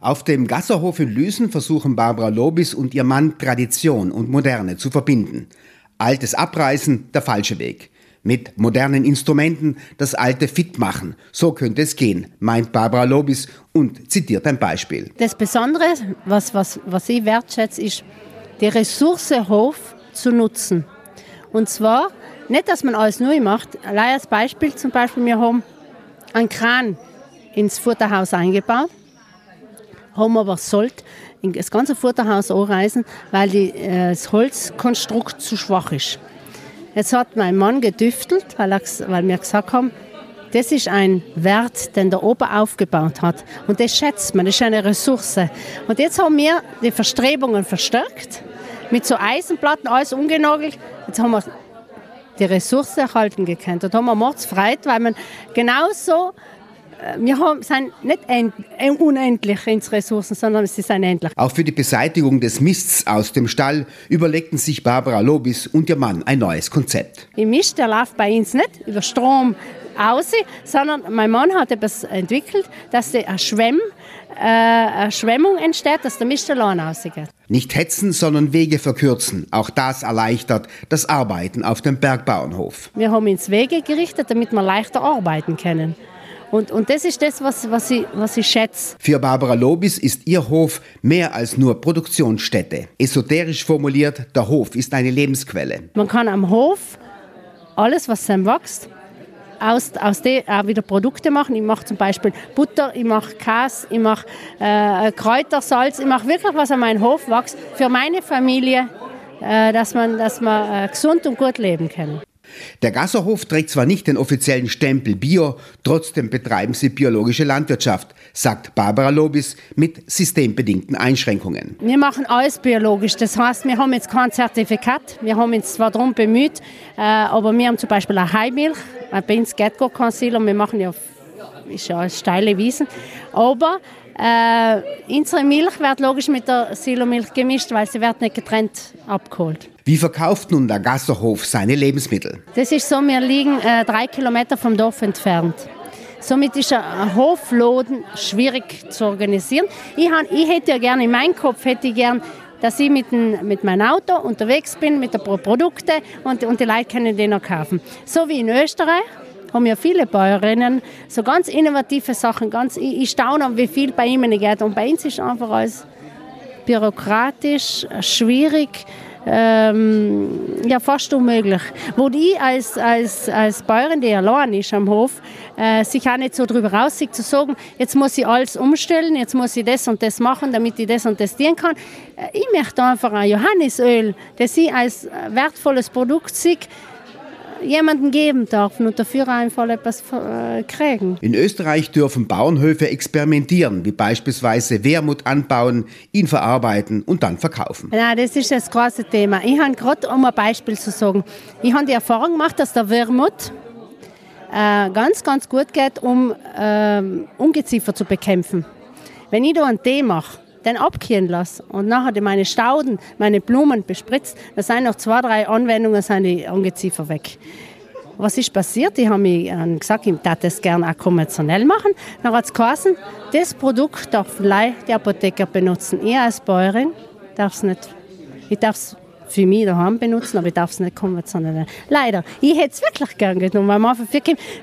Auf dem Gasserhof in Lüsen versuchen Barbara Lobis und ihr Mann Tradition und Moderne zu verbinden. Altes abreißen, der falsche Weg. Mit modernen Instrumenten das Alte fit machen. So könnte es gehen, meint Barbara Lobis und zitiert ein Beispiel. Das Besondere, was, was, was ich wertschätze, ist, die Ressource Hof zu nutzen. Und zwar nicht, dass man alles neu macht. Allein als Beispiel zum Beispiel, wir haben einen Kran ins Futterhaus eingebaut, haben aber sollt das ganze Futterhaus anreisen, weil die, äh, das Holzkonstrukt zu schwach ist. Jetzt hat mein Mann gedüftelt, weil, er, weil wir gesagt haben, das ist ein Wert, den der Opa aufgebaut hat. Und das schätzt man, das ist eine Ressource. Und jetzt haben wir die Verstrebungen verstärkt, mit so Eisenplatten, alles ungenagelt. Jetzt haben wir die Ressource erhalten gekannt. Und haben wir mordsfreit, weil man genauso wir haben, sind nicht äh, unendlich in Ressourcen, sondern sie sind endlich. Auch für die Beseitigung des Mists aus dem Stall überlegten sich Barbara Lobis und ihr Mann ein neues Konzept. Im Mist, der läuft bei uns nicht über Strom aus, sondern mein Mann hat etwas entwickelt, dass eine, Schwemm, äh, eine Schwemmung entsteht, dass der Mist allein rausgeht. Nicht hetzen, sondern Wege verkürzen. Auch das erleichtert das Arbeiten auf dem Bergbauernhof. Wir haben uns Wege gerichtet, damit wir leichter arbeiten können. Und, und das ist das, was, was, ich, was ich schätze. Für Barbara Lobis ist ihr Hof mehr als nur Produktionsstätte. Esoterisch formuliert, der Hof ist eine Lebensquelle. Man kann am Hof alles, was dann wächst, aus, aus dem auch wieder Produkte machen. Ich mache zum Beispiel Butter, ich mache Käse, ich mache äh, Kräutersalz, ich mache wirklich, was an meinem Hof wächst, für meine Familie, äh, dass man, dass man äh, gesund und gut leben kann. Der Gasserhof trägt zwar nicht den offiziellen Stempel Bio, trotzdem betreiben sie biologische Landwirtschaft, sagt Barbara Lobis mit systembedingten Einschränkungen. Wir machen alles biologisch. Das heißt, wir haben jetzt kein Zertifikat. Wir haben uns zwar darum bemüht, äh, aber wir haben zum Beispiel eine Heimilch. Bei uns geht gar kein Silo. Wir machen ja, ist ja steile Wiesen. Aber äh, unsere Milch wird logisch mit der Silomilch gemischt, weil sie wird nicht getrennt abgeholt. Wie verkauft nun der Gasserhof seine Lebensmittel? Das ist so, wir liegen äh, drei Kilometer vom Dorf entfernt. Somit ist ein Hofladen schwierig zu organisieren. Ich, han, ich hätte ja gerne, in meinem Kopf hätte ich gerne, dass ich mit, ein, mit meinem Auto unterwegs bin, mit den Produkten und, und die Leute können den noch kaufen. So wie in Österreich haben ja viele Bäuerinnen so ganz innovative Sachen. Ganz, ich, ich staune, wie viel bei ihnen geht. Und bei uns ist einfach alles bürokratisch, schwierig, ähm, ja, fast unmöglich. Wo die als, als, als Bäuerin, die allein ist am Hof, äh, sich auch nicht so darüber raussieht, zu sagen, jetzt muss ich alles umstellen, jetzt muss ich das und das machen, damit ich das und das dienen kann. Äh, ich möchte einfach ein Johannisöl, das ich als wertvolles Produkt sehe, jemanden geben dürfen und dafür einfach etwas äh, kriegen. In Österreich dürfen Bauernhöfe experimentieren, wie beispielsweise Wermut anbauen, ihn verarbeiten und dann verkaufen. Ja, das ist das große Thema. Ich habe gerade, um ein Beispiel zu sagen, ich habe die Erfahrung gemacht, dass der Wermut äh, ganz, ganz gut geht, um äh, Ungeziefer zu bekämpfen. Wenn ich da einen Tee mache, den abkühlen lasse und nachher meine Stauden, meine Blumen bespritzt, da sind noch zwei, drei Anwendungen, sind die Ungeziefer weg. Was ist passiert? Die haben mir äh, gesagt, ich würde das gerne auch konventionell machen. Dann hat es geheißen, das Produkt darf die Apotheker benutzen. Ich als Bäuerin darf es nicht. Ich darf es für mich daheim benutzen, aber ich darf es nicht konventionell. Leider. Ich hätte es wirklich gern genommen, weil man für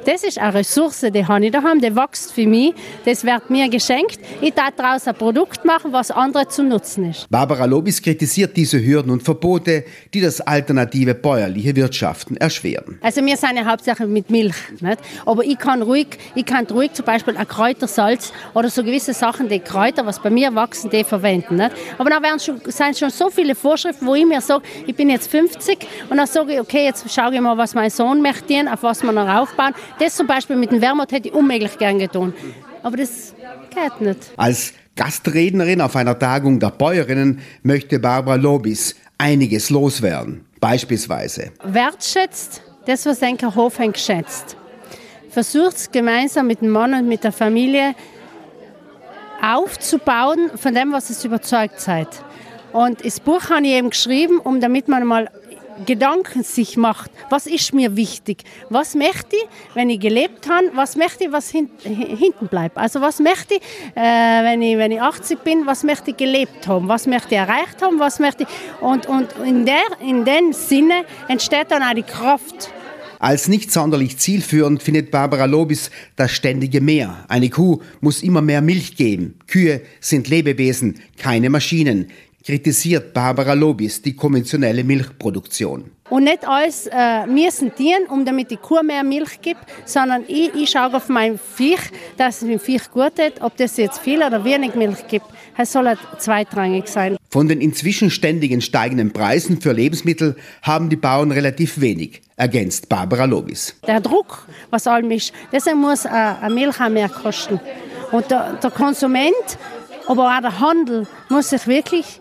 das ist eine Ressource, die habe ich daheim, die wächst für mich, das wird mir geschenkt. Ich darf daraus ein Produkt machen, was andere zu nutzen ist. Barbara Lobis kritisiert diese Hürden und Verbote, die das alternative bäuerliche Wirtschaften erschweren. Also wir sind ja hauptsächlich mit Milch, nicht? aber ich kann ruhig, ich kann ruhig zum Beispiel ein Kräutersalz oder so gewisse Sachen, die Kräuter, was bei mir wachsen, die verwenden. Nicht? Aber da werden schon, sind schon so viele Vorschriften, wo ich mir so sage, ich bin jetzt 50 und dann sage ich, okay, jetzt schaue ich mal, was mein Sohn möchte, auf was wir noch aufbauen. Das zum Beispiel mit dem Wermut hätte ich unmöglich gern getan. Aber das geht nicht. Als Gastrednerin auf einer Tagung der Bäuerinnen möchte Barbara Lobis einiges loswerden. Beispielsweise. Wertschätzt das, was ein Hof geschätzt. Versucht gemeinsam mit dem Mann und mit der Familie aufzubauen von dem, was es überzeugt seid. Und das Buch habe ich eben geschrieben, um damit man mal Gedanken sich macht, was ist mir wichtig, was möchte ich, wenn ich gelebt habe, was möchte ich, was hin, hinten bleibt. Also was möchte ich, äh, wenn, ich, wenn ich 80 bin, was möchte ich gelebt haben, was möchte ich erreicht haben, was möchte ich, und, und in, der, in dem Sinne entsteht dann auch die Kraft. Als nicht sonderlich zielführend findet Barbara Lobis das ständige Mehr. Eine Kuh muss immer mehr Milch geben. Kühe sind Lebewesen, keine Maschinen kritisiert Barbara Lobis die konventionelle Milchproduktion. Und nicht alles äh, müssen dienen, um damit die Kuh mehr Milch gibt, sondern ich, ich schaue auf mein Viech, dass es dem Viech gut hat, ob das jetzt viel oder wenig Milch gibt. Es soll halt zweitrangig sein. Von den inzwischen ständigen steigenden Preisen für Lebensmittel haben die Bauern relativ wenig, ergänzt Barbara Lobis. Der Druck, was allem ist, deswegen muss äh, eine Milch auch mehr kosten. Und der, der Konsument, aber auch der Handel muss sich wirklich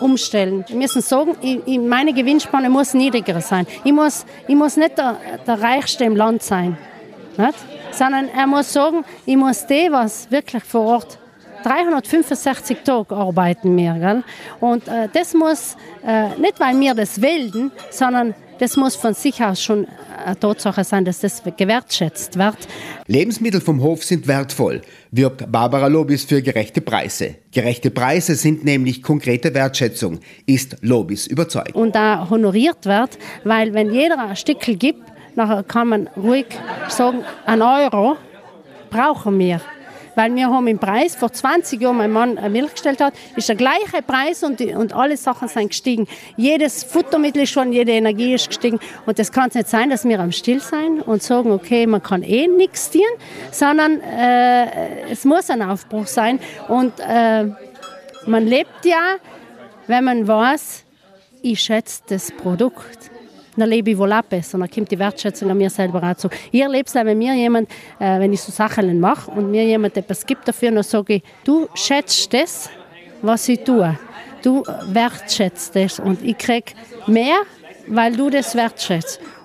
umstellen. Wir müssen sagen, ich, meine Gewinnspanne muss niedriger sein. Ich muss, ich muss nicht der, der Reichste im Land sein, nicht? sondern er muss sagen, ich muss dem, was wirklich vor Ort 365 Tage arbeiten wir. Gell? Und äh, das muss äh, nicht, weil wir das wilden, sondern das muss von sich aus schon eine Tatsache sein, dass das gewertschätzt wird. Lebensmittel vom Hof sind wertvoll, wirbt Barbara Lobis für gerechte Preise. Gerechte Preise sind nämlich konkrete Wertschätzung, ist Lobis überzeugt. Und da honoriert wird, weil wenn jeder ein Stückel gibt, nachher kann man ruhig sagen, ein Euro brauchen wir weil wir haben im Preis, vor 20 Jahren mein Mann Milch gestellt hat, ist der gleiche Preis und, und alle Sachen sind gestiegen. Jedes Futtermittel ist schon, jede Energie ist gestiegen. Und das kann es nicht sein, dass wir am Still sein und sagen, okay, man kann eh nichts tun, sondern äh, es muss ein Aufbruch sein. Und äh, man lebt ja, wenn man weiß, ich schätze das Produkt dann lebe ich wohl auch besser. Kommt die Wertschätzung an mir selber auch zu. Ich erlebe es, wenn mir jemand, äh, wenn ich so Sachen mache und mir jemand etwas gibt dafür, dann sage ich, du schätzt das, was ich tue. Du wertschätzt das und ich kriege mehr, weil du das wertschätzt.